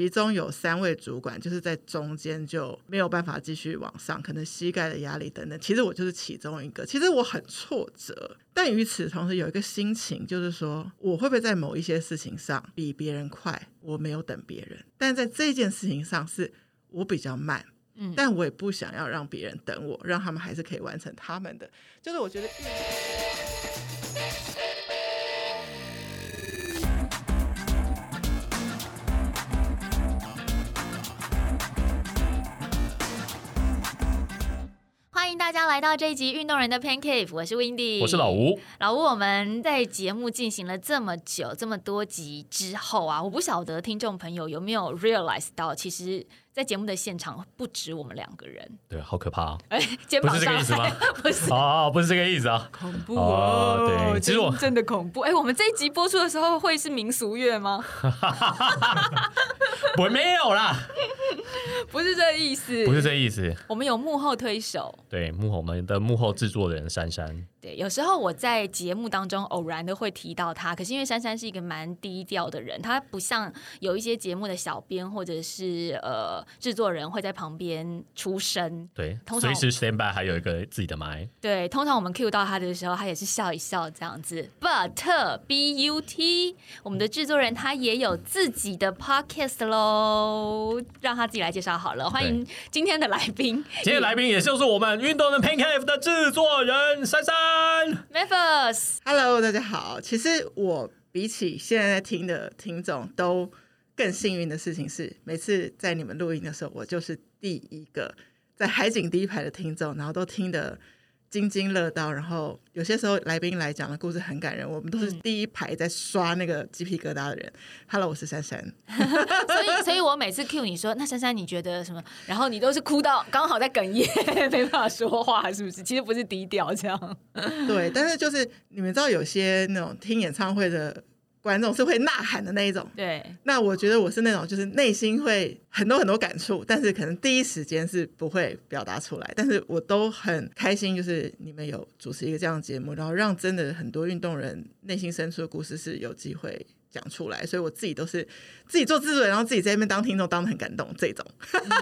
其中有三位主管就是在中间就没有办法继续往上，可能膝盖的压力等等。其实我就是其中一个，其实我很挫折，但与此同时有一个心情，就是说我会不会在某一些事情上比别人快？我没有等别人，但在这件事情上是我比较慢。嗯，但我也不想要让别人等我，让他们还是可以完成他们的。就是我觉得。欢大家来到这一集《运动人的 Pan Cave》，我是 Windy，我是老吴。老吴，我们在节目进行了这么久、这么多集之后啊，我不晓得听众朋友有没有 realize 到，其实。在节目的现场不止我们两个人，对，好可怕！哎，肩膀不是这个意思吗？不是哦，不是这个意思啊，恐怖哦！对，其实我真的恐怖。哎，我们这一集播出的时候会是民俗乐吗？我没有啦，不是这意思，不是这意思。我们有幕后推手，对，幕后我们的幕后制作人珊珊。对，有时候我在节目当中偶然的会提到他，可是因为珊珊是一个蛮低调的人，她不像有一些节目的小编或者是呃制作人会在旁边出声。对，随时 stand by，还有一个自己的麦。对，通常我们 cue 到他的时候，他也是笑一笑这样子。But B U T，我们的制作人他也有自己的 podcast 喽，让他自己来介绍好了。欢迎今天的来宾，今天来宾也就是我们运动的 Pancake 的制作人珊珊。m e p h i s Hello，大家好。其实我比起现在在听的听众都更幸运的事情是，每次在你们录音的时候，我就是第一个在海景第一排的听众，然后都听得。津津乐道，然后有些时候来宾来讲的故事很感人，我们都是第一排在刷那个鸡皮疙瘩的人。Hello，我是珊珊。所以，所以我每次 Q 你说，那珊珊你觉得什么？然后你都是哭到刚好在哽咽，没办法说话，是不是？其实不是低调这样。对，但是就是你们知道，有些那种听演唱会的。观众是会呐喊的那一种，对。那我觉得我是那种，就是内心会很多很多感触，但是可能第一时间是不会表达出来。但是我都很开心，就是你们有主持一个这样的节目，然后让真的很多运动人内心深处的故事是有机会。讲出来，所以我自己都是自己做制作，然后自己在那边当听众，当的很感动这种。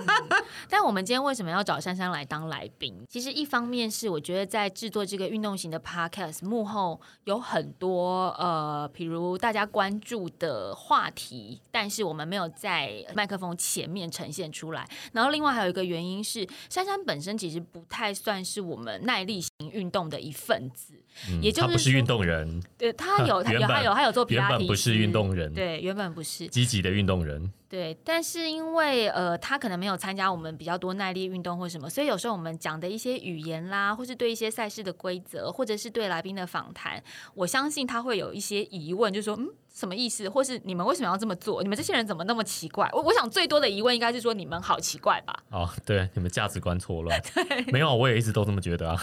但我们今天为什么要找珊珊来当来宾？其实一方面是我觉得在制作这个运动型的 podcast 幕后有很多呃，比如大家关注的话题，但是我们没有在麦克风前面呈现出来。然后另外还有一个原因是，珊珊本身其实不太算是我们耐力型运动的一份子，也就是他不是运动人，对他有 他有他有他有做皮拉提。运动人对，原本不是积极的运动人。对，但是因为呃，他可能没有参加我们比较多耐力运动或什么，所以有时候我们讲的一些语言啦，或是对一些赛事的规则，或者是对来宾的访谈，我相信他会有一些疑问，就是说，嗯，什么意思？或是你们为什么要这么做？你们这些人怎么那么奇怪？我我想最多的疑问应该是说，你们好奇怪吧？哦，对，你们价值观错乱。对，没有，我也一直都这么觉得啊。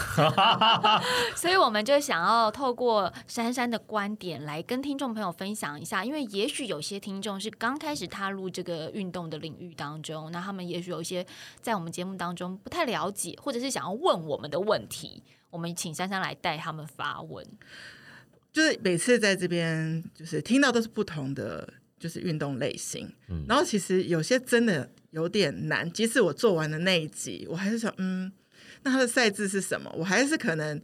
所以我们就想要透过珊珊的观点来跟听众朋友分享一下，因为也许有些听众是刚开始踏入这个运动的领域当中，那他们也许有一些在我们节目当中不太了解，或者是想要问我们的问题，我们请珊珊来带他们发问。就是每次在这边，就是听到都是不同的，就是运动类型。嗯，然后其实有些真的有点难，即使我做完了那一集，我还是想，嗯，那他的赛制是什么？我还是可能。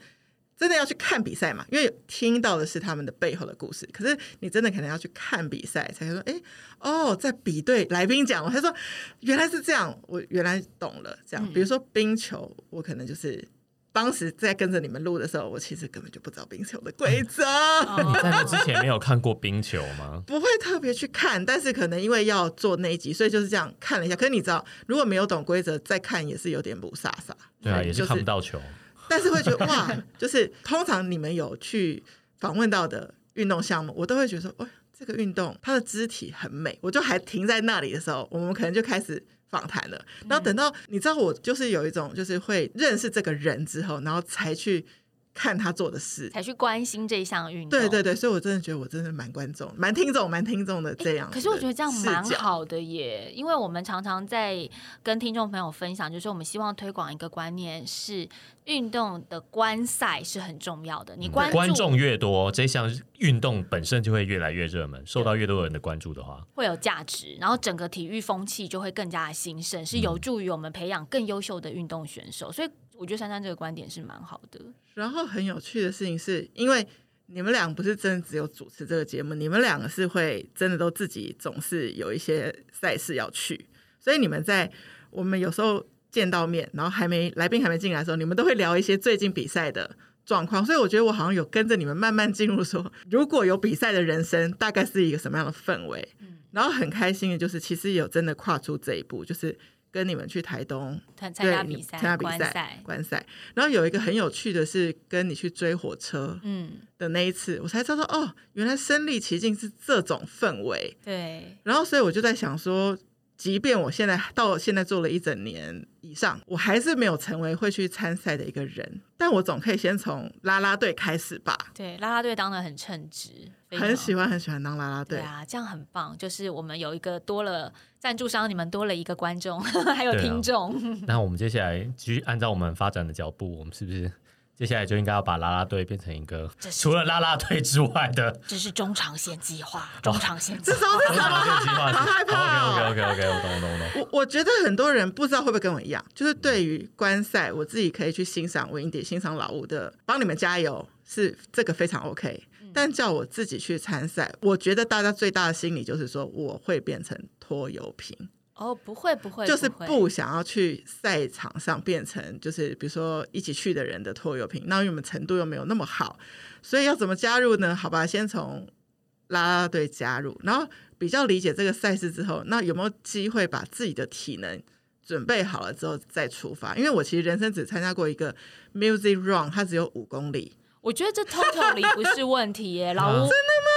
真的要去看比赛嘛？因为听到的是他们的背后的故事。可是你真的可能要去看比赛，才说，哎，哦，在比对来宾讲，我才说原来是这样，我原来懂了。这样，比如说冰球，我可能就是当时在跟着你们录的时候，我其实根本就不知道冰球的规则。你在那之前没有看过冰球吗？不会特别去看，但是可能因为要做那一集，所以就是这样看了一下。可是你知道，如果没有懂规则，再看也是有点不飒飒。对啊，也是看不到球。但是会觉得哇，就是通常你们有去访问到的运动项目，我都会觉得说，哇，这个运动它的肢体很美。我就还停在那里的时候，我们可能就开始访谈了。然后等到你知道我就是有一种就是会认识这个人之后，然后才去看他做的事，才去关心这项运动。对对对，所以我真的觉得我真的蛮观众、蛮听众、蛮听众的这样。可是我觉得这样蛮好的耶，因为我们常常在跟听众朋友分享，就是我们希望推广一个观念是运动的观赛是很重要的。你关注观众越多，这项运动本身就会越来越热门，受到越多人的关注的话，会有价值，然后整个体育风气就会更加的兴盛，是有助于我们培养更优秀的运动选手。所以我觉得珊珊这个观点是蛮好的。然后很有趣的事情是，因为你们俩不是真的只有主持这个节目，你们两个是会真的都自己总是有一些赛事要去，所以你们在我们有时候见到面，然后还没来宾还没进来的时候，你们都会聊一些最近比赛的状况，所以我觉得我好像有跟着你们慢慢进入说，如果有比赛的人生，大概是一个什么样的氛围。然后很开心的就是，其实有真的跨出这一步，就是跟你们去台东参参加对比赛、参加比赛观赛，然后有一个很有趣的是，跟你去追火车嗯，的那一次，我才知道哦，原来身临其境是这种氛围。对，然后所以我就在想说，即便我现在到现在做了一整年以上，我还是没有成为会去参赛的一个人，但我总可以先从啦啦队开始吧。对，啦啦队当的很称职，很喜欢很喜欢当啦啦队，对啊，这样很棒。就是我们有一个多了赞助商，你们多了一个观众，还有听众。那我们接下来继续按照我们发展的脚步，我们是不是接下来就应该要把啦啦队变成一个除了啦啦队之外的这是中长线计划，中长线计划。中长线？计划？好害怕哦 OK OK OK，我懂我懂我懂。我我觉得很多人不知道会不会跟我一样，就是对于观赛，我自己可以去欣赏文英蝶、欣赏老吴的，帮你们加油，是这个非常 OK。但叫我自己去参赛，我觉得大家最大的心理就是说，我会变成拖油瓶，哦，不会不会，就是不想要去赛场上变成就是比如说一起去的人的拖油瓶，那因为我们程度又没有那么好，所以要怎么加入呢？好吧，先从啦啦队加入，然后比较理解这个赛事之后，那有没有机会把自己的体能准备好了之后再出发？因为我其实人生只参加过一个 music run，它只有五公里，我觉得这 totally 不是问题耶，老吴。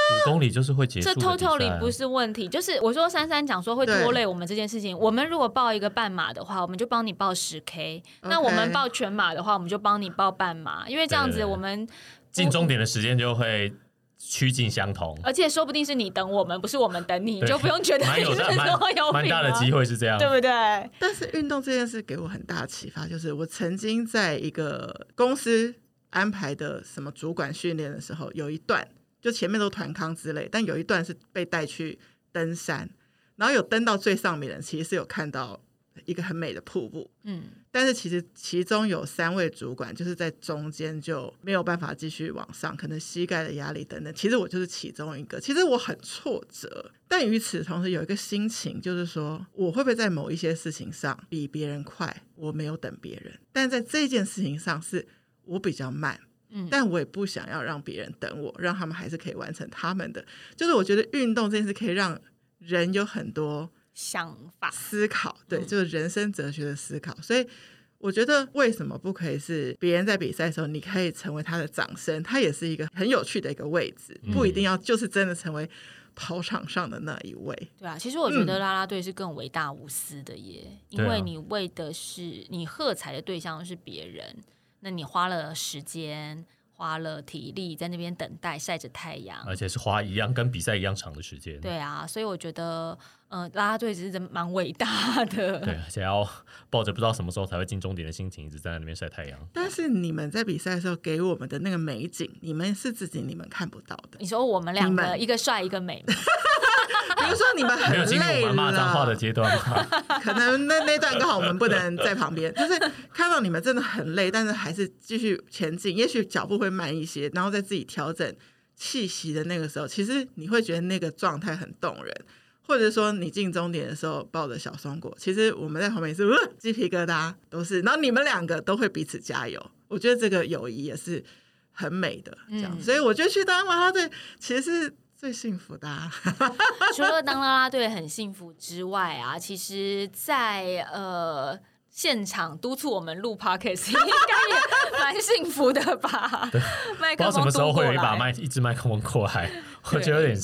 五公里就是会结束这 totally 不是问题，就是我说珊珊讲说会拖累我们这件事情。我们如果报一个半马的话，我们就帮你报十 K；那我们报全马的话，我们就帮你报半马，因为这样子我们进终点的时间就会趋近相同。而且说不定是你等我们，不是我们等你，你就不用觉得蛮 你是有的蛮大的机会是这样，对不对？但是运动这件事给我很大的启发，就是我曾经在一个公司安排的什么主管训练的时候，有一段就前面都团康之类，但有一段是被带去登山，然后有登到最上面的人，其实是有看到一个很美的瀑布，嗯，但是其实其中有三位主管就是在中间就没有办法继续往上，可能膝盖的压力等等。其实我就是其中一个，其实我很挫折，但与此同时有一个心情，就是说我会不会在某一些事情上比别人快？我没有等别人，但在这件事情上是我比较慢。嗯但我也不想要让别人等我，让他们还是可以完成他们的。就是我觉得运动这件事可以让人有很多想法思考，对，嗯就是人生哲学的思考。所以我觉得为什么不可以是别人在比赛的时候，你可以成为他的掌声，他也是一个很有趣的一个位置，嗯不一定要就是真的成为跑场上的那一位。对啊，其实我觉得啦啦队是更伟大无私的耶，因为你为的是你喝彩的对象是别人，那你花了时间。花了体力在那边等待，晒着太阳，而且是花一样跟比赛一样长的时间。对啊，所以我觉得，嗯、拉拉队其实真蛮伟大的。对，而且要 抱着不知道什么时候才会进终点的心情，一直站在那边晒太阳。但是你们在比赛的时候给我们的那个美景，你们是自己你们看不到的。你说我们两个一个帅一个美 嘛，比如说你们很累我们骂脏话的，阶段吗？可能那那段刚好我们不能在旁边，就是看到你们真的很累，但是还是继续前进，也许脚步会慢一些，然后再自己调整气息的那个时候，其实你会觉得那个状态很动人。或者说你进终点的时候抱着小松果，其实我们在旁边也是、呃、鸡皮疙瘩都是，然后你们两个都会彼此加油，我觉得这个友谊也是很美的，这样，嗯所以我觉得去当啦啦队其实是最幸福的、啊。除了当啦啦队很幸福之外啊，其实在，呃现场督促我们录 podcast 应该也蛮幸福的吧？麦克不知道什么时候会有一把麦，一支麦克风过来，我觉得有点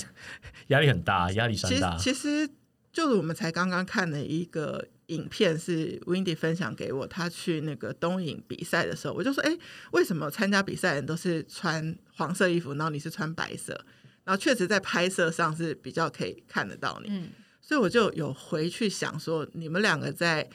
压力很大，压力山其实大。其实就是我们才刚刚看了一个影片是 Windy 分享给我，他去那个东影比赛的时候，我就说，哎，为什么参加比赛的人都是穿黄色衣服，然后你是穿白色？然后确实在拍摄上是比较可以看得到你，嗯，所以我就有回去想说，你们两个在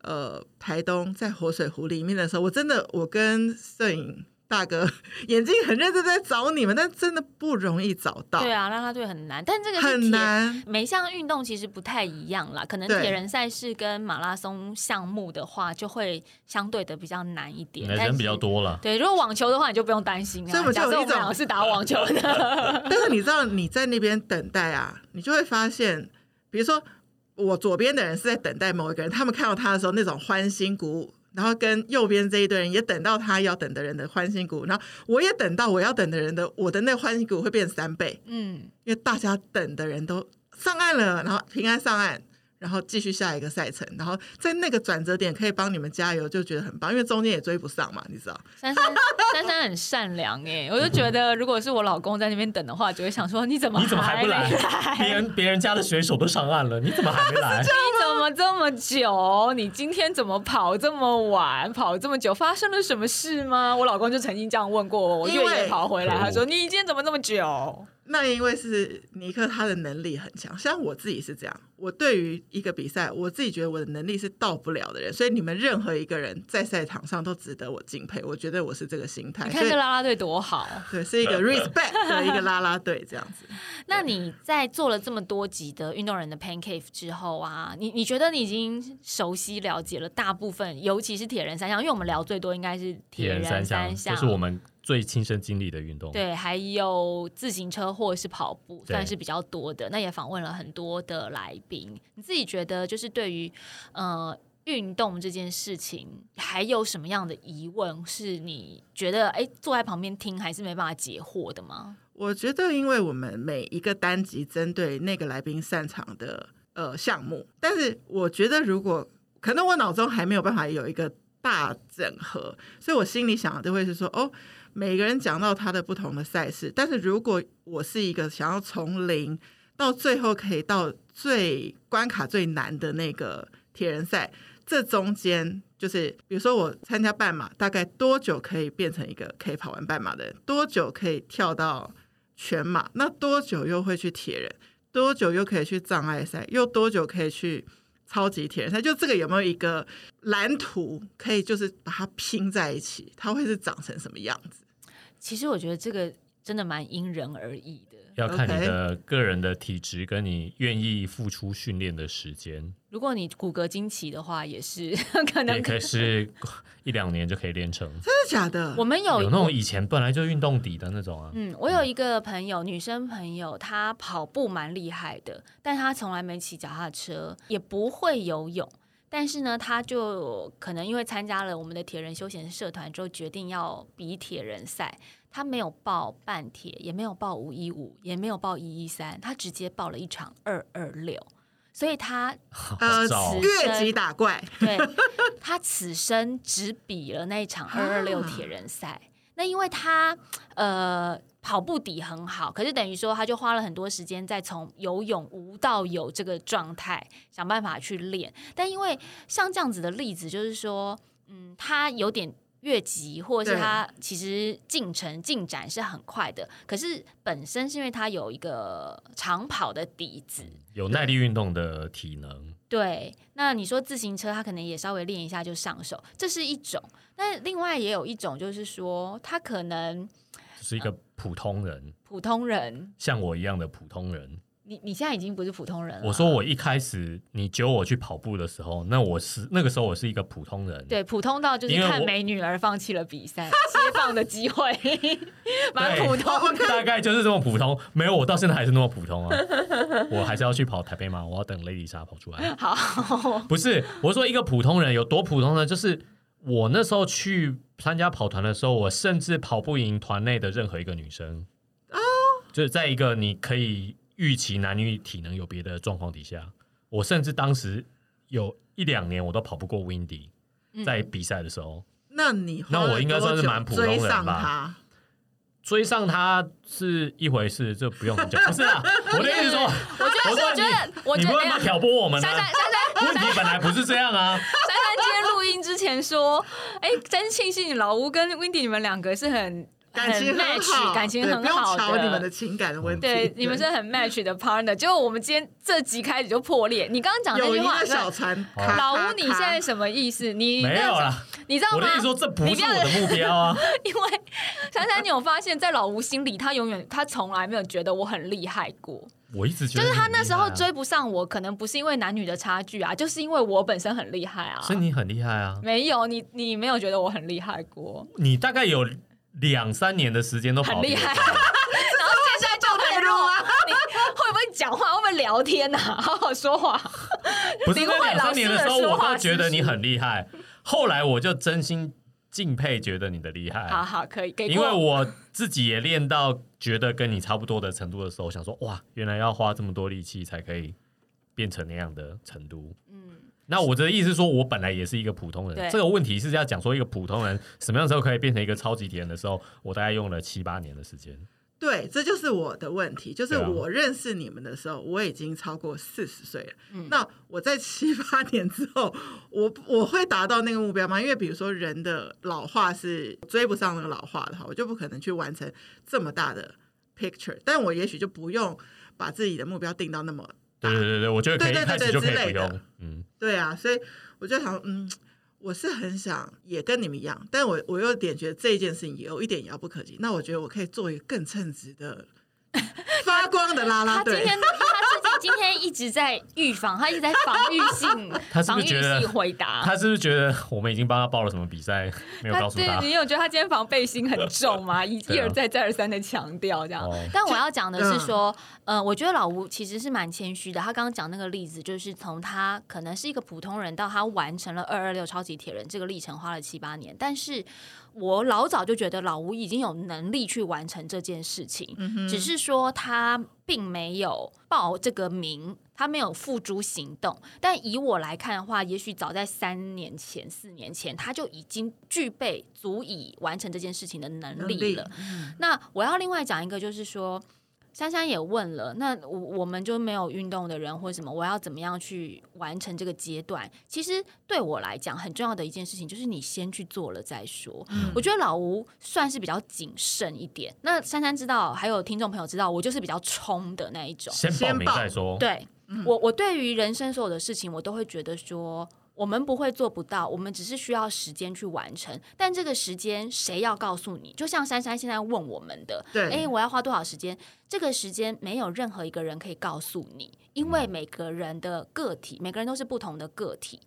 呃台东在活水湖里面的时候，我真的我跟摄影。大哥，眼睛很认真在找你们，但真的不容易找到。对啊，拉拉队很难，但这个很难。每项运动其实不太一样啦，可能铁人赛事跟马拉松项目的话，就会相对的比较难一点。人比较多了。对，如果网球的话，你就不用担心啊。所以我们就有一种是打网球的。但是你知道你在那边等待啊，你就会发现，比如说我左边的人是在等待某一个人，他们看到他的时候那种欢欣鼓舞。然后跟右边这一堆人也等到他要等的人的欢欣鼓，然后我也等到我要等的人的，我的那欢欣鼓会变三倍，嗯，因为大家等的人都上岸了，然后平安上岸。然后继续下一个赛程，然后在那个转折点可以帮你们加油，就觉得很棒，因为中间也追不上嘛，你知道。珊珊 珊珊很善良哎，我就觉得如果是我老公在那边等的话，就会想说你怎么你怎么还不来？别人别人家的选手都上岸了，你怎么还没来？你怎么这么久？你今天怎么跑这么晚？跑这么久，发生了什么事吗？我老公就曾经这样问过我，我越野跑回来，他说你今天怎么这么久？那因为是尼克，他的能力很强。像我自己是这样，我对于一个比赛，我自己觉得我的能力是到不了的人。所以你们任何一个人在赛场上都值得我敬佩。我觉得我是这个心态。你看这啦啦队多好，对，是一个 respect 的一个啦啦队这样子。那你在做了这么多集的运动人的 pancake 之后啊，你你觉得你已经熟悉了解了大部分，尤其是铁人三项，因为我们聊最多应该是铁人三项，就是我们。最亲身经历的运动，对，还有自行车或者是跑步，算是比较多的。那也访问了很多的来宾。你自己觉得，就是对于呃运动这件事情，还有什么样的疑问？是你觉得哎坐在旁边听还是没办法解惑的吗？我觉得，因为我们每一个单集针对那个来宾擅长的呃项目，但是我觉得如果可能，我脑中还没有办法有一个大整合，所以我心里想的都会是说哦。每个人讲到他的不同的赛事，但是如果我是一个想要从零到最后可以到最关卡最难的那个铁人赛，这中间就是比如说我参加半马，大概多久可以变成一个可以跑完半马的人？多久可以跳到全马？那多久又会去铁人？多久又可以去障碍赛？又多久可以去？超级铁人赛，就这个有没有一个蓝图，可以就是把它拼在一起，它会是长成什么样子？其实我觉得这个真的蛮因人而异。要看你的个人的体质，跟你愿意付出训练的时间。如果你骨骼惊奇的话，也是 可能也可以是 一两年就可以练成。真的假的？我们有有那种以前本来就运动底的那种啊。嗯，我有一个朋友，女生朋友，她跑步蛮厉害的，但她从来没骑脚踏车，也不会游泳。但是呢，她就可能因为参加了我们的铁人休闲社团之后，决定要比铁人赛。他没有报半铁，也没有报五一五，也没有报一一三，他直接报了一场二二六，所以他 呃越级打怪，对，他此生只比了那一场二二六铁人赛。那因为他呃跑步底很好，可是等于说他就花了很多时间在从游泳无到有这个状态想办法去练。但因为像这样子的例子，就是说，嗯，他有点。越级，或者是他其实进程进展是很快的，可是本身是因为他有一个长跑的底子，有耐力运动的体能。对，那你说自行车，他可能也稍微练一下就上手，这是一种。那另外也有一种，就是说他可能是一个普通人，普通人像我一样的普通人。你你现在已经不是普通人了。我说我一开始你揪我去跑步的时候，那我是那个时候我是一个普通人。对，普通到就是看美女而放弃了比赛 接放的机会，蛮普通。大概就是这么普通，没有我到现在还是那么普通啊。我还是要去跑台北马，我要等 Lady 莎跑出来。好，不是我说一个普通人有多普通呢？就是我那时候去参加跑团的时候，我甚至跑不赢团内的任何一个女生哦，就是在一个你可以。预期男女体能有别的状况底下，我甚至当时有一两年我都跑不过 Windy，在比赛的时候。那你那我应该算是蛮普通人吧？追上他是一回事，这不用讲。不是啊，我的意思说，我觉得，我觉得，你不要挑拨我们。珊珊，珊珊。问题本来不是这样啊。珊珊今天录音之前说，哎，真庆幸老吴跟 Windy 你们两个是很。感情很好，感情很好的，你们的情感的问题。对，你们是很 match 的 partner。结果我们今天这集开始就破裂。你刚刚讲那句话，小船老吴，你现在什么意思？你没有了，你知道吗？我跟你说，这不是我的目标啊。因为珊珊，你有发现，在老吴心里，他永远他从来没有觉得我很厉害过。我一直觉得，就是他那时候追不上我，可能不是因为男女的差距啊，就是因为我本身很厉害啊。所以你很厉害啊？没有，你你没有觉得我很厉害过？你大概有。两三年的时间都很厉害，然后现在就退路啊！你会不会讲话？会不会聊天呐？好好说话。不是两三年的时候，我都觉得你很厉害。后来我就真心敬佩，觉得你的厉害。好好可以，因为我自己也练到觉得跟你差不多的程度的时候，想说哇，原来要花这么多力气才可以变成那样的程度。那我的意思说，我本来也是一个普通人。这个问题是要讲说，一个普通人什么样时候可以变成一个超级铁人的时候，我大概用了七八年的时间。对，这就是我的问题。就是我认识你们的时候，我已经超过四十岁了。那我在七八年之后，我我会达到那个目标吗？因为比如说人的老化是追不上那个老化的话，我就不可能去完成这么大的 picture。但我也许就不用把自己的目标定到那么。对对对，我觉得可以开始就可以用，嗯，对啊，所以我就想，嗯，我是很想也跟你们一样，但我我又点觉得这一件事情也有一点遥不可及，那我觉得我可以做一个更称职的。发光的拉拉队，今天一直在预防，他一直在防御性，他是不是觉得回答？他是不是觉得我们已经帮他报了什么比赛，没有告诉他？你有觉得他今天防备心很重吗？一 一而再再而三的强调这样。但我要讲的是说，呃，我觉得老吴其实是蛮谦虚的。他刚刚讲那个例子，就是从他可能是一个普通人到他完成了二二六超级铁人这个历程，花了七八年，但是。我老早就觉得老吴已经有能力去完成这件事情，只是说他并没有报这个名，他没有付诸行动。但以我来看的话，也许早在三年前、四年前，他就已经具备足以完成这件事情的能力了。那我要另外讲一个，就是说。珊珊也问了，那我我们就没有运动的人或什么，我要怎么样去完成这个阶段？其实对我来讲，很重要的一件事情就是你先去做了再说。我觉得老吴算是比较谨慎一点。那珊珊知道，还有听众朋友知道，我就是比较冲的那一种，先报名再说。对我，我对于人生所有的事情，我都会觉得说。我们不会做不到，我们只是需要时间去完成。但这个时间谁要告诉你？就像珊珊现在问我们的，对，哎，我要花多少时间？这个时间没有任何一个人可以告诉你，因为每个人的个体，每个人都是不同的个体，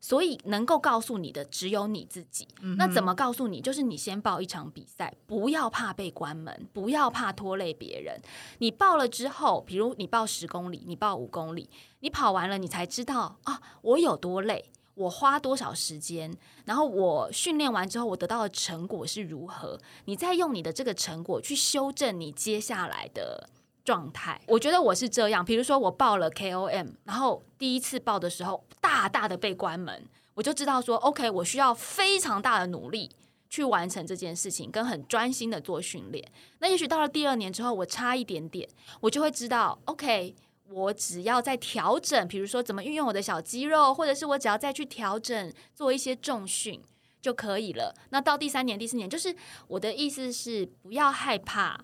所以能够告诉你的只有你自己。那怎么告诉你？就是你先报一场比赛，不要怕被关门，不要怕拖累别人。你报了之后，比如你报十公里，你报五公里，你跑完了，你才知道啊，我有多累。我花多少时间，然后我训练完之后，我得到的成果是如何？你再用你的这个成果去修正你接下来的状态。我觉得我是这样，比如说我报了 KOM，然后第一次报的时候大大的被关门，我就知道说 OK，我需要非常大的努力去完成这件事情，跟很专心的做训练。那也许到了第二年之后，我差一点点，我就会知道 OK。我只要在调整，比如说怎么运用我的小肌肉，或者是我只要再去调整做一些重训就可以了。那到第三年、第四年，就是我的意思是不要害怕。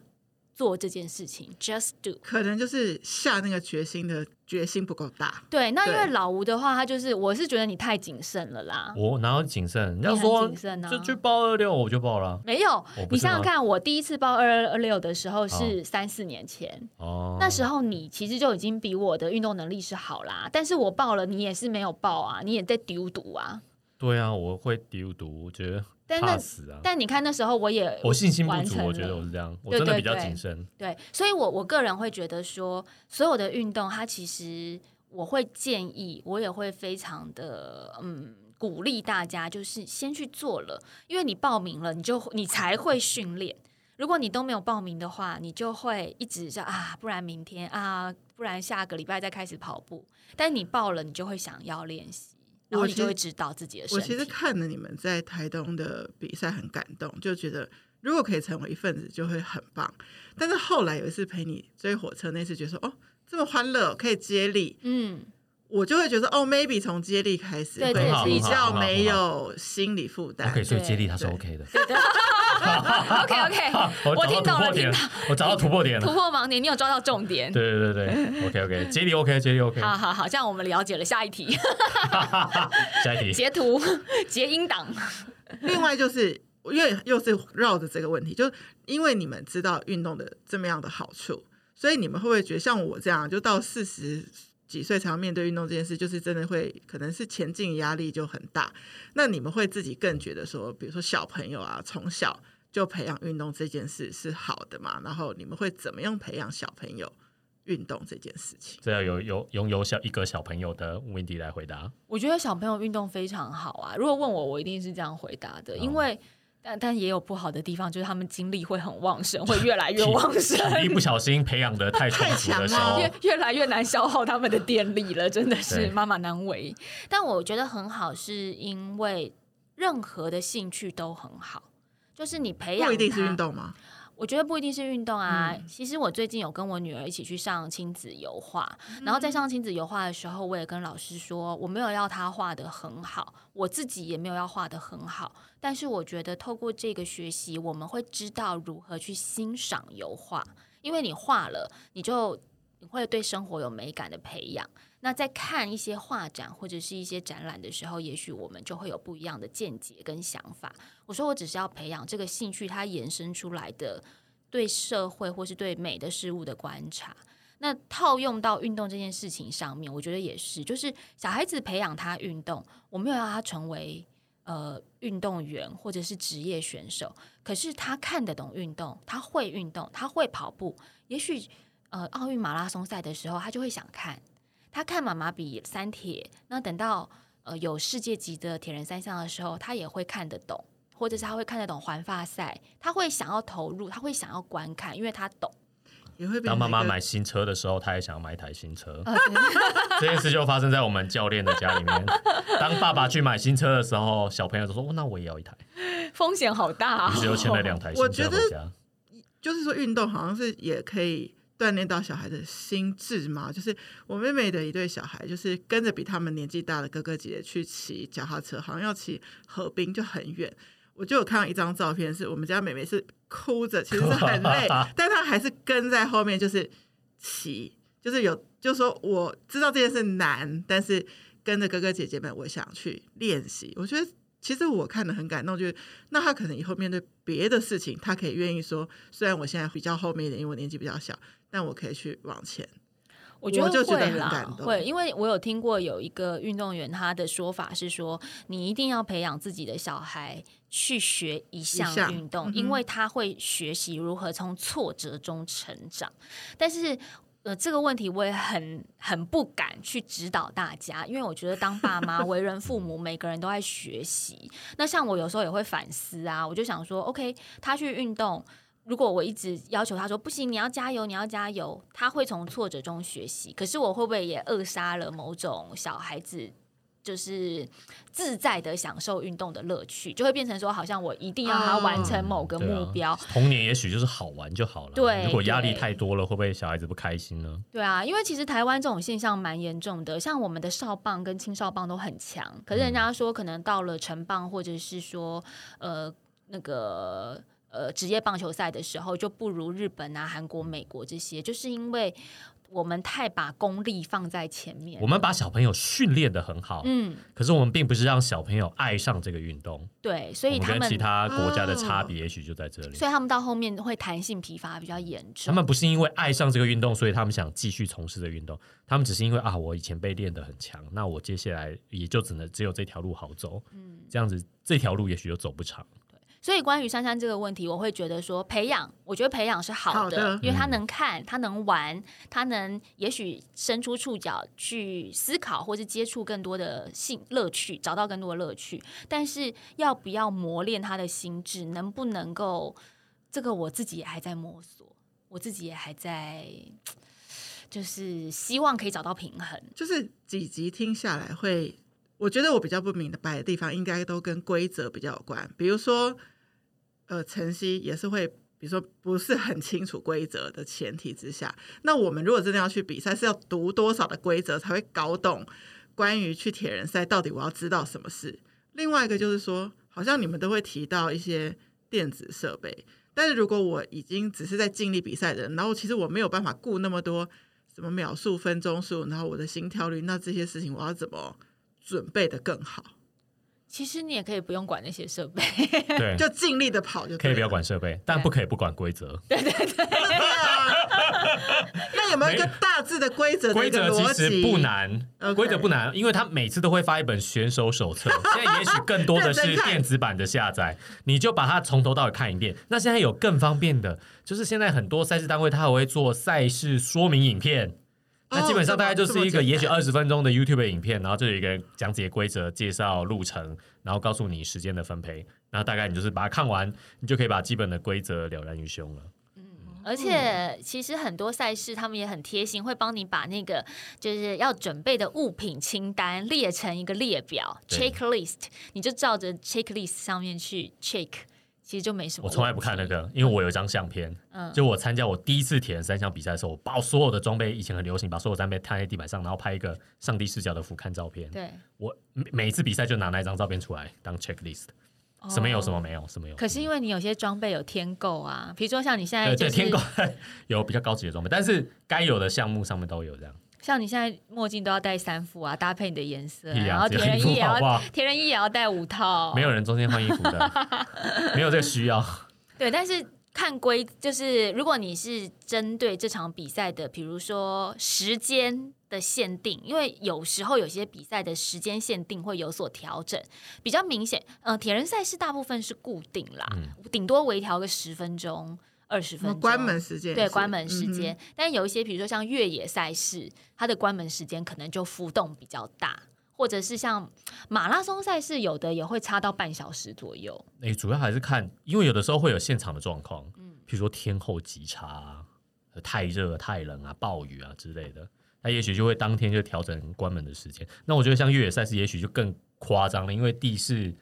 做这件事情，just do，可能就是下那个决心的决心不够大。对，那因为老吴的话，他就是我是觉得你太谨慎了啦。我哪有谨慎？你要说谨慎呢，就去报二六，我就报了。没有，你想想看，我第一次报二二六的时候是三四年前，哦，那时候你其实就已经比我的运动能力是好啦。但是我报了，你也是没有报啊，你也在丢毒啊。对啊，我会丢毒，我觉得。但那但你看那时候我也我信心不足，我觉得我是这样，我真的比较谨慎。对，所以我我个人会觉得说，所有的运动，它其实我会建议，我也会非常的嗯鼓励大家，就是先去做了，因为你报名了，你就你才会训练。如果你都没有报名的话，你就会一直说啊，不然明天啊，不然下个礼拜再开始跑步。但你报了，你就会想要练习。然后你就会知道自己的。我其实看了你们在台东的比赛很感动，就觉得如果可以成为一份子就会很棒。但是后来有一次陪你追火车那次，觉得说哦这么欢乐可以接力，嗯，我就会觉得哦，maybe 从接力开始会比较没有心理负担。OK，所以接力它是 OK 的。，OK OK，我听懂了，听到我找到突破点了突。破盲点，你有抓到重点。对对对对，OK OK，接力 OK，接力 OK。好好好，这样我们了解了。下一题，下一题，截图截音档。另外就是，因为又是绕着这个问题，就是因为你们知道运动的这么样的好处，所以你们会不会觉得像我这样，就到四十几岁才要面对运动这件事，就是真的会可能是前进压力就很大？那你们会自己更觉得说，比如说小朋友啊，从小就培养运动这件事是好的嘛？然后你们会怎么样培养小朋友运动这件事情？这要有有拥有小一个小朋友的 Wendy 来回答。我觉得小朋友运动非常好啊。如果问我，我一定是这样回答的，因为但但也有不好的地方，就是他们精力会很旺盛，会越来越旺盛。一不小心培养的太充足的时候太强了，越越来越难消耗他们的电力了，真的是妈妈难为。但我觉得很好，是因为任何的兴趣都很好，就是你培养不一定是运动吗？我觉得不一定是运动啊。嗯其实我最近有跟我女儿一起去上亲子油画，嗯然后在上亲子油画的时候，我也跟老师说，我没有要她画的很好，我自己也没有要画的很好。但是我觉得透过这个学习，我们会知道如何去欣赏油画，因为你画了，你就你会对生活有美感的培养。那在看一些画展或者是一些展览的时候，也许我们就会有不一样的见解跟想法。我说我只是要培养这个兴趣，它延伸出来的对社会或是对美的事物的观察。那套用到运动这件事情上面，我觉得也是，就是小孩子培养他运动，我没有要他成为呃运动员或者是职业选手，可是他看得懂运动，他会运动，他会跑步，也许呃奥运马拉松赛的时候，他就会想看，他看妈妈比三铁，那等到呃有世界级的铁人三项的时候，他也会看得懂。或者是他会看得懂环发赛，他会想要投入，他会想要观看，因为他懂。也会变当妈妈买新车的时候，她也想要买一台新车。这件事就发生在我们教练的家里面。当爸爸去买新车的时候，小朋友就说：“哦，那我也要一台。风险好大、于是就牵了两台新我觉得车回家。就是说运动好像是也可以锻炼到小孩的心智嘛。就是我妹妹的一对小孩，就是跟着比他们年纪大的哥哥姐姐去骑脚踏车，好像要骑河滨就很远。我就有看到一张照片，是我们家妹妹是哭着，其实是很 累，但她还是跟在后面，就是骑，就是有，就是说我知道这件事难，但是跟着哥哥姐姐们，我想去练习。我觉得其实我看的很感动，就是那她可能以后面对别的事情，她可以愿意说，虽然我现在比较后面一点，因为我年纪比较小，但我可以去往前。我觉得会啦会，因为我有听过有一个运动员，他的说法是说，你一定要培养自己的小孩去学一项项运动，嗯因为他会学习如何从挫折中成长。但是。呃，这个问题我也很很不敢去指导大家，因为我觉得当爸妈、为人父母，每个人都在学习。那像我有时候也会反思啊，我就想说，OK，他去运动，如果我一直要求他说不行，你要加油，你要加油，他会从挫折中学习。可是我会不会也扼杀了某种小孩子就是自在的享受运动的乐趣？就会变成说，好像我一定要他完成某个目标。童年也许就是好玩就好了。对如果压力太多了，会不会小孩子不开心呢？对啊，因为其实台湾这种现象蛮严重的，像我们的少棒跟青少棒都很强，可是人家说可能到了成棒或者是说呃那个呃职业棒球赛的时候，就不如日本啊、韩国、美国这些，就是因为我们太把功力放在前面我。们把小朋友训练的很好，嗯，可是我们并不是让小朋友爱上这个运动。对，所以跟他们，其他国家的差哦别也许就在这里。所以他们到后面会弹性疲乏比较严重。他们不是因为爱上这个运动，所以他们想继续从事这个运动。他们只是因为啊，我以前被练得很强，那我接下来也就只能只有这条路好走。嗯这样子这条路也许就走不长。所以关于珊珊这个问题，我会觉得说培养，我觉得培养是好的，好的因为他嗯能看，他能玩，他能也许伸出触角去思考，或是接触更多的性乐趣，找到更多的乐趣。但是要不要磨练他的心智，能不能够，这个我自己也还在摸索，我自己也还在，就是希望可以找到平衡。就是几集听下来会，我觉得我比较不明白的地方，应该都跟规则比较有关。比如说，呃，晨曦也是会，比如说不是很清楚规则的前提之下，那我们如果真的要去比赛，是要读多少的规则才会搞懂关于去铁人赛到底我要知道什么事？另外一个就是说，好像你们都会提到一些电子设备，但是如果我已经只是在尽力比赛的，然后其实我没有办法顾那么多什么秒数、分钟数，然后我的心跳率，那这些事情我要怎么准备的更好？其实你也可以不用管那些设备，对，就尽力的跑就可以不要管设备，但不可以不管规则。对对对，那有没有一个大致的规则的规则其实？不难规则不难，因为他每次都会发一本选手手册。现在也许更多的是电子版的下载，你就把它从头到尾看一遍。那现在有更方便的，就是现在很多赛事单位它还会做赛事说明影片。那基本上大概就是一个也许二十分钟的 YouTube 影片，然后就有一个人讲解规则、介绍路程，然后告诉你时间的分配，然后大概你就是把它看完，你就可以把基本的规则了然于胸了。而且其实很多赛事他们也很贴心，会帮你把那个就是要准备的物品清单列成一个列表 checklist，你就照着 checklist 上面去 check，其实就没什么。我从来不看那。个，因为我有一张相片，嗯就我参加我第一次铁人三项比赛的时候，我把我所有的装备，以前很流行把所有装备摊在地板上，然后拍一个上帝视角的俯瞰照片。对，我每每一次比赛就拿那一张照片出来当 checklist，什么有什么哦。没有，什么有。可是因为你有些装备有添购啊，比如说像你现在对天狗 有比较高级的装备，但是该有的项目上面都有这样。像你现在墨镜都要戴三副啊，搭配你的颜色然后只有一副铁人衣也要铁人衣也要戴五套，没有人中间换衣服的，没有这个需要。对，但是看规就是，如果你是针对这场比赛的，比如说时间的限定，因为有时候有些比赛的时间限定会有所调整，比较明显。呃，铁人赛事大部分是固定啦，顶、多微调个十分钟、二十分钟。关门时间？对关门时嗯间，但有一些比如说像越野赛事，它的关门时间可能就浮动比较大，或者是像马拉松赛事，有的也会差到半小时左右。诶，主要还是看，因为有的时候会有现场的状况，嗯，比如说天候极差、太热、太冷啊、暴雨啊之类的，那也许就会当天就调整关门的时间。那我觉得像越野赛事，也许就更夸张了，因为地势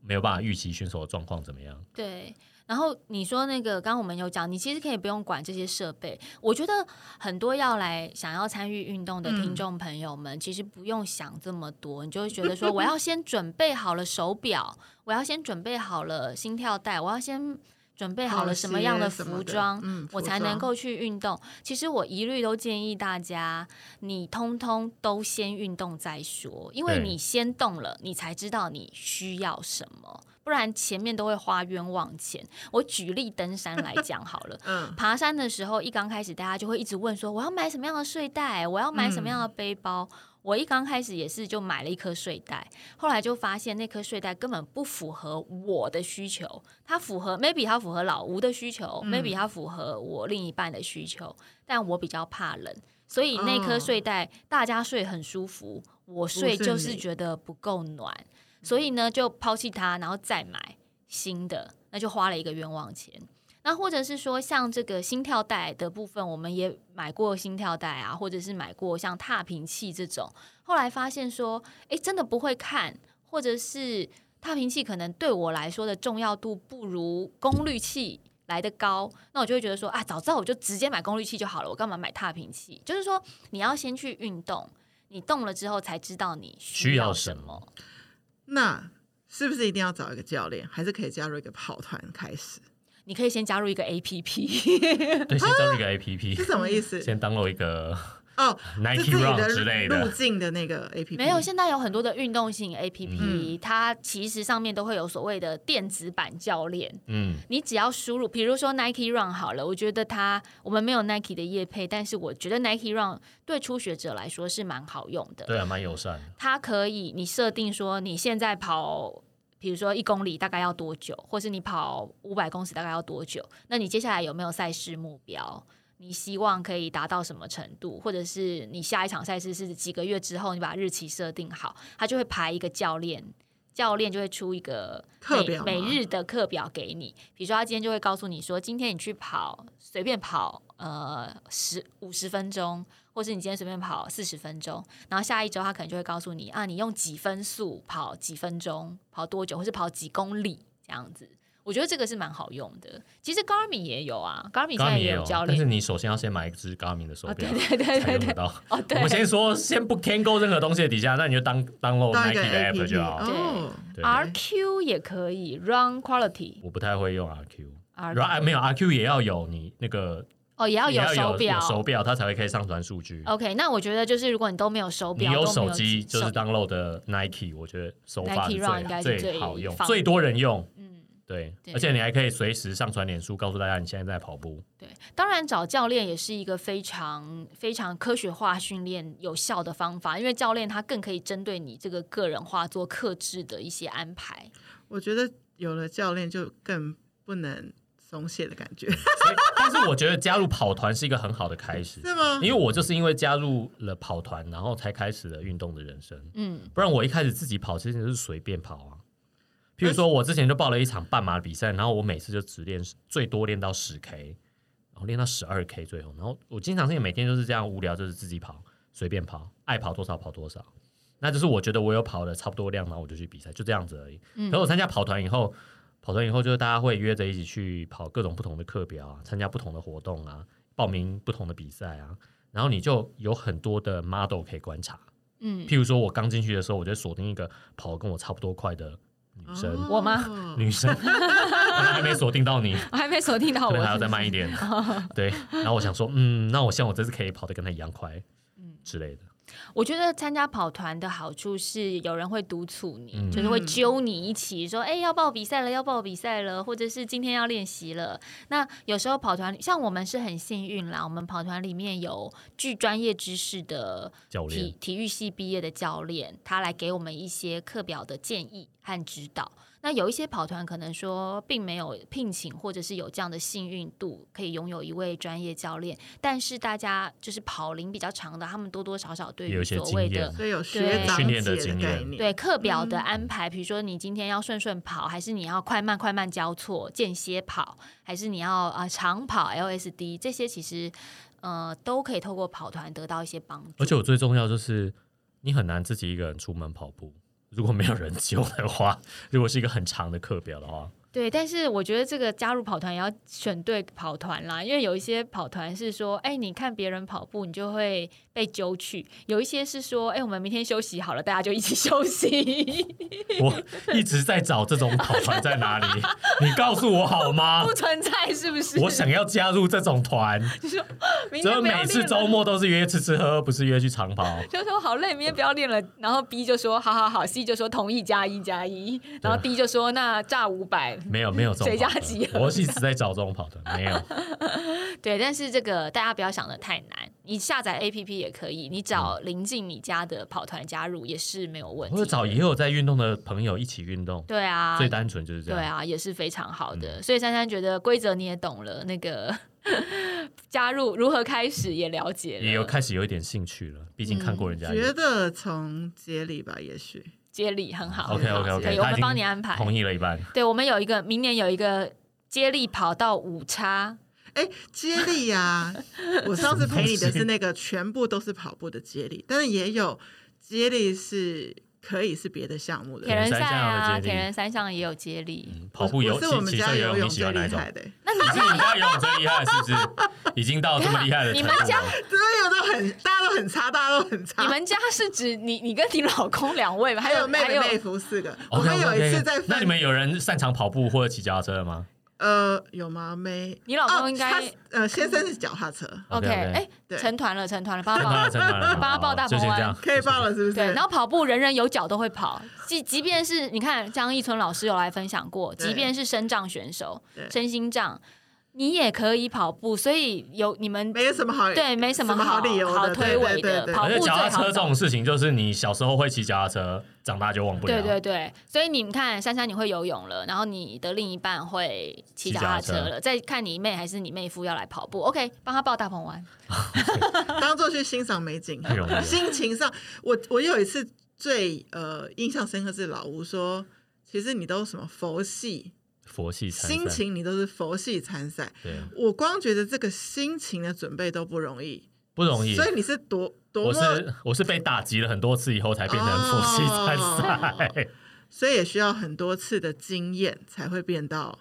没有办法预期选手的状况怎么样。对，然后你说那个，刚刚我们有讲，你其实可以不用管这些设备。我觉得很多要来想要参与运动的听众朋友们，其实不用想这么多，你就会觉得说，我要先准备好了手表，我要先准备好了心跳带，我要先。准备好了什么样的服装，嗯我服装才能够去运动。其实我一律都建议大家，你通通都先运动再说，因为你先动了，你才知道你需要什么。不然前面都会花冤枉钱。我举例登山来讲好了，嗯，爬山的时候一刚开始，大家就会一直问说我要买什么样的睡袋，我要买什么样的背包。我一刚开始也是就买了一颗睡袋，后来就发现那颗睡袋根本不符合我的需求，它符合 maybe 它符合老吴的需求、m a y b e 它符合我另一半的需求，但我比较怕冷，所以那颗哦睡袋大家睡很舒服，我睡就是觉得不够暖，所以呢就抛弃它，然后再买新的，那就花了一个冤枉钱。那或者是说，像这个心跳带的部分，我们也买过心跳带啊，或者是买过像踏频器这种。后来发现说，诶，真的不会看，或者是踏频器可能对我来说的重要度不如功率器来的高，那我就会觉得说，啊，早知道我就直接买功率器就好了，我干嘛买踏频器？就是说，你要先去运动，你动了之后才知道你需要要什么什么。那是不是一定要找一个教练，还是可以加入一个跑团开始？你可以先加入一个 A P P，对，先加入一个 APP 是什么意思？先 download 一个哦，Nike Run 之类的路的。径的那个 A P P 没有，现在有很多的运动型 A P P，、嗯它其实上面都会有所谓的电子版教练。嗯，你只要输入，比如说 Nike Run 好了，我觉得它我们没有 Nike 的业配，但是我觉得 Nike Run 对初学者来说是蛮好用的。对啊，蛮友善的。它可以你设定说你现在跑，比如说一公里大概要多久，或是你跑五百公尺大概要多久？那你接下来有没有赛事目标？你希望可以达到什么程度，或者是你下一场赛事是几个月之后，你把日期设定好，他就会排一个教练，教练就会出一个每课表每日的课表给你。比如说，他今天就会告诉你说，今天你去跑，随便跑呃十五十分钟，或是你今天随便跑四十分钟，然后下一周他可能就会告诉你啊，你用几分速跑几分钟，跑多久，或是跑几公里这样子。我觉得这个是蛮好用的。其实 Garmin 也有啊，Garmin 现在也有，教但是。你首先要先买一只 Garmin 的手哦，表对，对对对对，才用到。哦 对我，们先说，先不 can go 任何东西的底下，那你就当 download 当一 Nike 的 app 就好。哦，对 RQ 也可以，Run Quality 我不太会用后没有 RQ 也要有你那个哦，也要有手表有。手表，它才会可以上传数据。OK，那我觉得就是如果你都没有手表，你有手机就是 download 的 Nike，我觉得手法 Nike Run 应该是最最好用、最多人用。嗯。对，对而且你还可以随时上传脸书，告诉大家你现在在跑步。对，当然找教练也是一个非常非常科学化训练有效的方法，因为教练他更可以针对你这个个人化做克制的一些安排。我觉得有了教练就更不能松懈的感觉，但是我觉得加入跑团是一个很好的开始，是吗？因为我就是因为加入了跑团，然后才开始了运动的人生。嗯，不然我一开始自己跑，其实就是随便跑啊。譬如说，我之前就报了一场半马比赛，然后我每次就只练最多练到十 K，然后练到十二 K 最后，然后我经常性每天就是这样无聊，就是自己跑，随便跑，爱跑多少跑多少。那就是我觉得我有跑的差不多量，然后我就去比赛，就这样子而已。嗯可是我参加跑团以后，跑团以后就是大家会约着一起去跑各种不同的课表啊，参加不同的活动啊，报名不同的比赛啊，然后你就有很多的 model 可以观察。嗯，譬如说，我刚进去的时候，我就锁定一个跑跟我差不多快的女生，哦我吗 女生，可能还没锁定到你，我还没锁定到我，可能还要再慢一点。对，然后我想说，嗯，那我希望我这次可以跑得跟她一样快，嗯之类的。我觉得参加跑团的好处是有人会督促你，嗯就是会揪你一起说，哎、要报比赛了，要报比赛了，或者是今天要练习了。那有时候跑团，像我们是很幸运啦，我们跑团里面有具专业知识的教练体体育系毕业的教练，他来给我们一些课表的建议和指导。那有一些跑团可能说并没有聘请，或者是有这样的幸运度，可以拥有一位专业教练，但是大家就是跑龄比较长的，他们多多少少对于所谓的经验所以有学长训练的姐经验概念，对课表的安排，比如说你今天要顺顺跑，还是你要快慢快慢交错间歇跑，还是你要啊、呃长跑 LSD 这些，其实呃都可以透过跑团得到一些帮助。而且我最重要就是，你很难自己一个人出门跑步，如果没有人救的话，如果是一个很长的课表的话，对，但是我觉得这个加入跑团也要选对跑团啦，因为有一些跑团是说，哎，你看别人跑步，你就会被揪去；有一些是说，哎，我们明天休息好了，大家就一起 休息，我一直在找这种跑团在哪里，你告诉我好吗不？存在是不是？我想要加入这种团，就说明天不要每次周末都是约吃吃喝喝，不是约去长跑。就说好累，明天不要练了。然后 B 就说好好好，C 就说同意加一加一，然后 D 就说那炸五百。没有没有这种谁家跑团集合我一直在找这种跑团，没有。对，但是这个大家不要想的太难，你下载 APP 也可以，你找临近你家的跑团加入也是没有问题的。或者找也有在运动的朋友一起运动，对啊，最单纯就是这样。对啊，也是非常好的。嗯所以珊珊觉得规则你也懂了，那个 加入如何开始也了解了，也有开始有一点兴趣了，毕竟看过人家有。觉得从接力吧，也许接力很好。OK OK OK，我们帮你安排。同意了一半。对，我们有一个明年有一个接力跑到五叉，哎，接力呀、我上次陪你的是那个全部都是跑步的接力，但是也有接力是可以是别的项目的铁。人赛三项啊，的接力铁人三项也有接力。嗯跑步游我是我们骑骑车游泳，家游泳你喜欢哪一种？最厉害的，那你你是你家游泳最厉害，是不是？已经到这么厉害的程度。你们家都有都很，大家都很差，大家都很差。你们家是指你你跟你老公两位吗？还有妹还有妹妹夫四个，我们有一次在那你们有人擅长跑步或者骑脚踏车吗？呃有吗？没，你老公应该哦呃先生是脚踏车，OK，OK，OK 哎，对。成团了，成团了，帮他报了，成团了，帮他报大鹏湾。可以报了是不是？对，然后跑步人人有脚都会跑，即即便是你看张一村老师有来分享过，即便是身障选手、身心障，你也可以跑步，所以有你们没有什么好对没什么好好理由的好推诿的对对对对跑步脚踏车这种事情，就是你小时候会骑脚踏车，长大就忘不了。对对对，所以你们看，珊珊你会游泳了，然后你的另一半会骑脚踏车了，再看你妹还是你妹夫要来跑步，OK，帮他抱大鹏湾。当做去欣赏美景。心情上，我我有一次最呃印象深刻是老吴说，其实你都什么佛系佛系参赛心情，你都是佛系参赛。对我光觉得这个心情的准备都不容易，不容易。所以你是多多我，是我是被打击了很多次以后才变成佛系参赛。所以也需要很多次的经验才会变到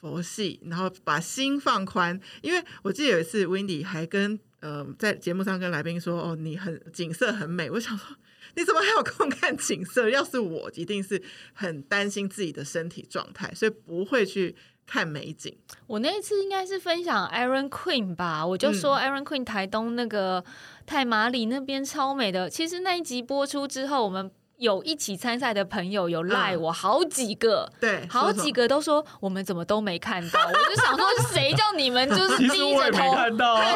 佛系，然后把心放宽。因为我记得有一次 w i n d y 还跟呃在节目上跟来宾说：“哦，你很景色很美。”我想说。你怎么还有空看景色？要是我，一定是很担心自己的身体状态，所以不会去看美景。我那一次应该是分享 Aaron Queen 吧，我就说 Aaron Queen 台东那个太马里那边超美的。其实那一集播出之后，我们。有一起参赛的朋友有赖我好几个，对，好几个都说我们怎么都没看到，我就想说谁叫你们就是 低着头，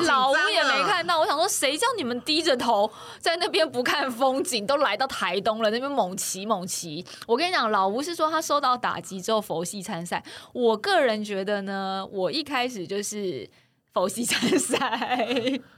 老吴也没看到，我想说谁叫你们低着头在那边不看风景，都来到台东了，那边猛骑猛骑。我跟你讲，老吴是说他受到打击之后佛系参赛，我个人觉得呢，我一开始就是。佛系参赛，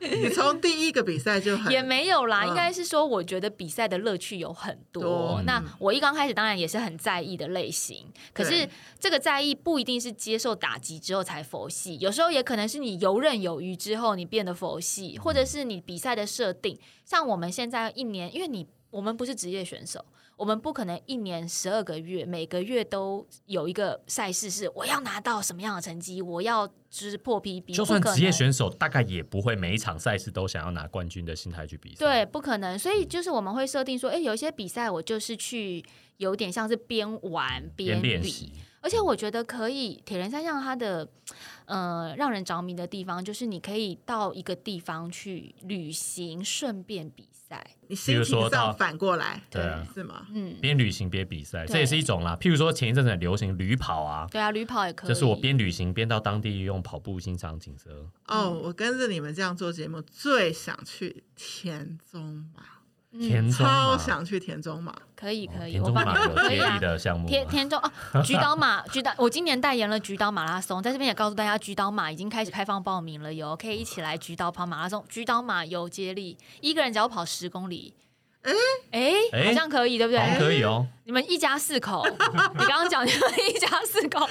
你从第一个比赛就也没有啦，应该是说，我觉得比赛的乐趣有很多。那我一刚开始当然也是很在意的类型，可是这个在意不一定是接受打击之后才佛系，有时候也可能是你游刃有余之后你变得佛系，或者是你比赛的设定，像我们现在一年，因为你我们不是职业选手。我们不可能一年十二个月，每个月都有一个赛事是我要拿到什么样的成绩，我要就是破 PB。就算职业选手，大概也不会每一场赛事都想要拿冠军的心态去比赛。对，不可能。所以就是我们会设定说，哎，有一些比赛我就是去有点像是边玩边练习。而且我觉得可以，铁人三项它的呃让人着迷的地方，就是你可以到一个地方去旅行，顺便比赛。你心情上反过来，对啊，是吗？嗯，边旅行边比赛，这也是一种啦。譬如说前一阵子流行旅跑啊，对啊，旅跑也可以。就是我边旅行边到当地用跑步欣赏景色。哦，我跟着你们这样做节目，最想去田中马。田中超想去田中马，可以可以，田中马有接力的项目。田田中哦，菊岛马，菊岛，我今年代言了菊岛马拉松，在这边也告诉大家，菊岛马已经开始开放报名了，哟可以一起来菊岛跑马拉松。菊岛马有接力，一个人只要跑十公里。哎哎，好像可以，对不对？可以哦。你们一家四口，你刚刚讲你们一家四口，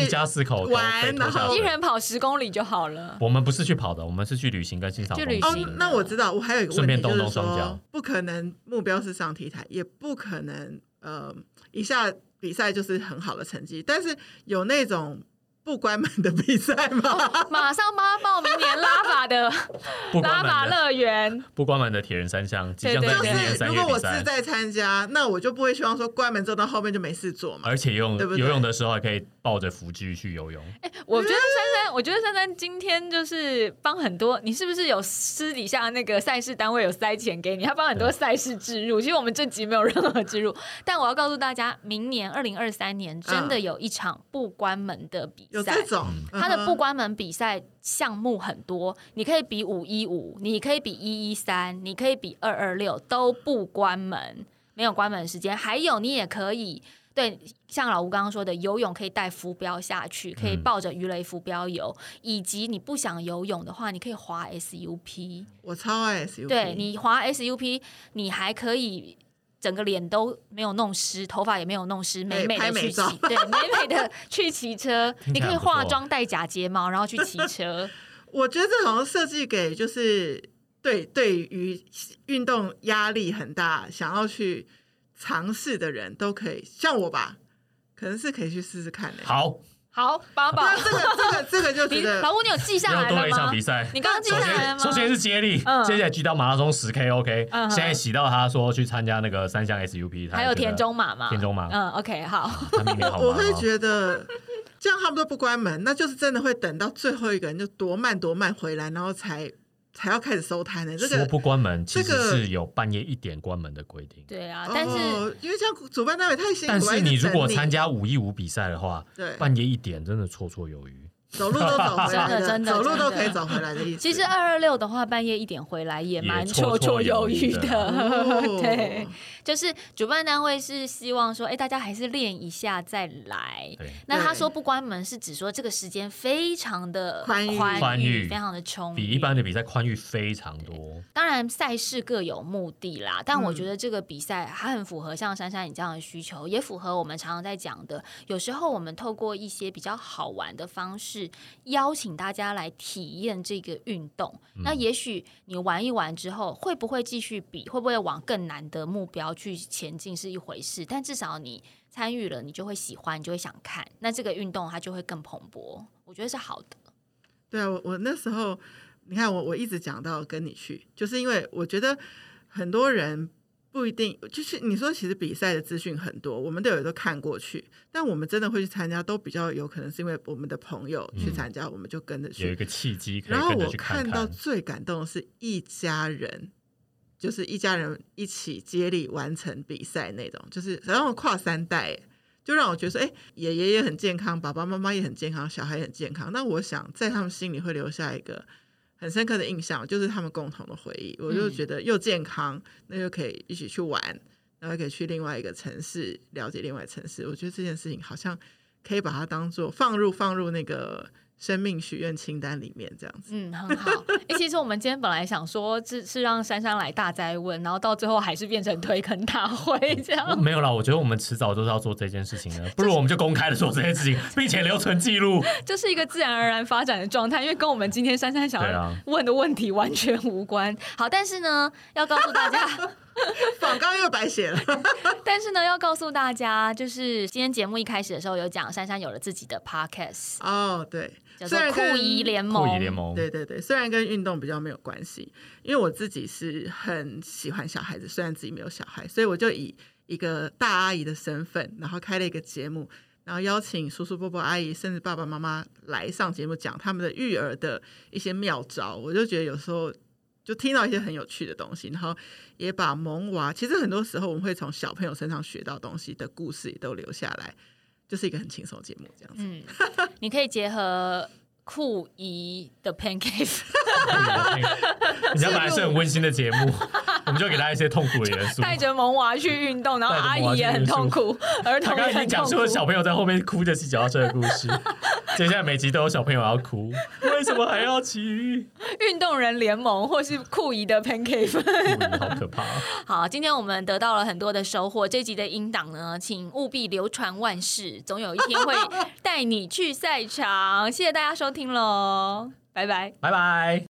一家四口玩，然后一人跑十公里就好了。我们不是去跑的，我们是去旅行跟欣赏。去旅行。那我知道，我还有一个问题就是说，不可能目标是上 T 台，也不可能呃一下比赛就是很好的成绩，但是有那种。不关门的比赛吗？马上帮他报明年拉法的 拉法乐园。不关门的铁人三项即将在明年三月如果我是在参加，那我就不会希望说关门之后到后面就没事做嘛。而且用游泳的时候还可以抱着浮具去游泳。哎，我觉得珊珊，我觉得珊珊今天就是帮很多。你是不是有私底下那个赛事单位有塞钱给你？他帮很多赛事置入。其实我们这集没有任何置入，但我要告诉大家，明年二零二三年真的有一场不关门的比。有这种，它的不关门比赛项目很多，你可以比五一五，你可以比一一三，你可以比二二六，都不关门，没有关门时间。还有，你也可以对，像老吴刚刚说的，游泳可以带浮标下去，可以抱着鱼雷浮标游，以及你不想游泳的话，你可以滑 SUP。我超爱 SUP，对你滑 SUP，你还可以。整个脸都没有弄湿，头发也没有弄湿，美美的去骑，对，美美的去骑车。你可以化妆戴假睫毛，然后去骑车。我觉得这好像设计给就是对对于运动压力很大，想要去尝试的人都可以，像我吧，可能是可以去试试看的。好。好，宝宝，这个这个这个就是，老吴，你有记下来了吗？多一场比赛，你刚刚记下来了吗？首先是接力，接下来举到马拉松十 K OK，现在洗到他说去参加那个三项 SUP，还有田中马嘛？田中马，嗯，OK，好。我会觉得这样他们都不关门，那就是真的会等到最后一个人就多慢多慢回来，然后才。才要开始收摊呢。这个说不关门，其实是有半夜一点关门的规定。对啊，但是因为这样主办单位太辛苦。但是你如果参加五一五比赛的话，对，半夜一点真的绰绰有余。走路都走回来，真的真的走路都可以走回来的意思。其实二二六的话，半夜一点回来也蛮绰绰有余的。对，就是主办单位是希望说，哎，大家还是练一下再来。那他说不关门是指说这个时间非常的宽宽裕，非常的充裕比一般的比赛宽裕非常多。当然赛事各有目的啦，但我觉得这个比赛还很符合像珊珊你这样的需求，也符合我们常常在讲的。有时候我们透过一些比较好玩的方式。是邀请大家来体验这个运动。那也许你玩一玩之后，会不会继续比，会不会往更难的目标去前进是一回事，但至少你参与了，你就会喜欢，你就会想看，那这个运动它就会更蓬勃。我觉得是好的。对啊，我我那时候，你看我我一直讲到跟你去，就是因为我觉得很多人不一定，就是你说其实比赛的资讯很多，我们都有都看过去，但我们真的会去参加，都比较有可能是因为我们的朋友去参加，我们就跟着去，有一个契机然后我看到最感动的是一家人，就是一家人一起接力完成比赛那种，就是然后跨三代，就让我觉得说，哎，爷爷也很健康，爸爸妈妈也很健康，小孩也很健康。那我想在他们心里会留下一个很深刻的印象，就是他们共同的回忆。我就觉得又健康，那就可以一起去玩，然后可以去另外一个城市了解另外城市。我觉得这件事情好像可以把它当做放入放入那个生命许愿清单里面这样子。嗯，很好。哎、其实我们今天本来想说是是让珊珊来大灾问，然后到最后还是变成推坑大会 这样。没有啦，我觉得我们迟早都是要做这件事情的，不如我们就公开的做这件事情，并且留存记录。这是一个自然而然发展的状态，因为跟我们今天珊珊想要问的问题完全无关。好，但是呢，要告诉大家，广告又白写了。但是呢，要告诉大家，就是今天节目一开始的时候有讲，珊珊有了自己的 podcast，哦，对，叫做酷虽然跟姨联酷盟。姨联盟，对对对，虽然跟运动比较没有关系，因为我自己是很喜欢小孩子，虽然自己没有小孩，所以我就以一个大阿姨的身份，然后开了一个节目，然后邀请叔叔伯伯、阿姨，甚至爸爸妈妈来上节目讲他们的育儿的一些妙招。我就觉得有时候就听到一些很有趣的东西，然后也把萌娃，其实很多时候我们会从小朋友身上学到东西的故事也都留下来，就是一个很轻松的节目这样子。嗯，你可以结合酷姨的 pancake，你知道本来是很温馨的节目，我 们就给大家一些痛苦的元素。带着萌娃去运动，然后阿姨也很痛苦，儿童也他刚刚已经很痛苦。讲出了小朋友在后面哭着骑脚踏车的故事，接下来每集都有小朋友要哭，为什么还要骑？运动人联盟或是酷姨的 pancake。好可怕、哦！好，今天我们得到了很多的收获。这集的音档呢，请务必流传万世，总有一天会带你去赛场。谢谢大家收听喽，拜拜。拜拜。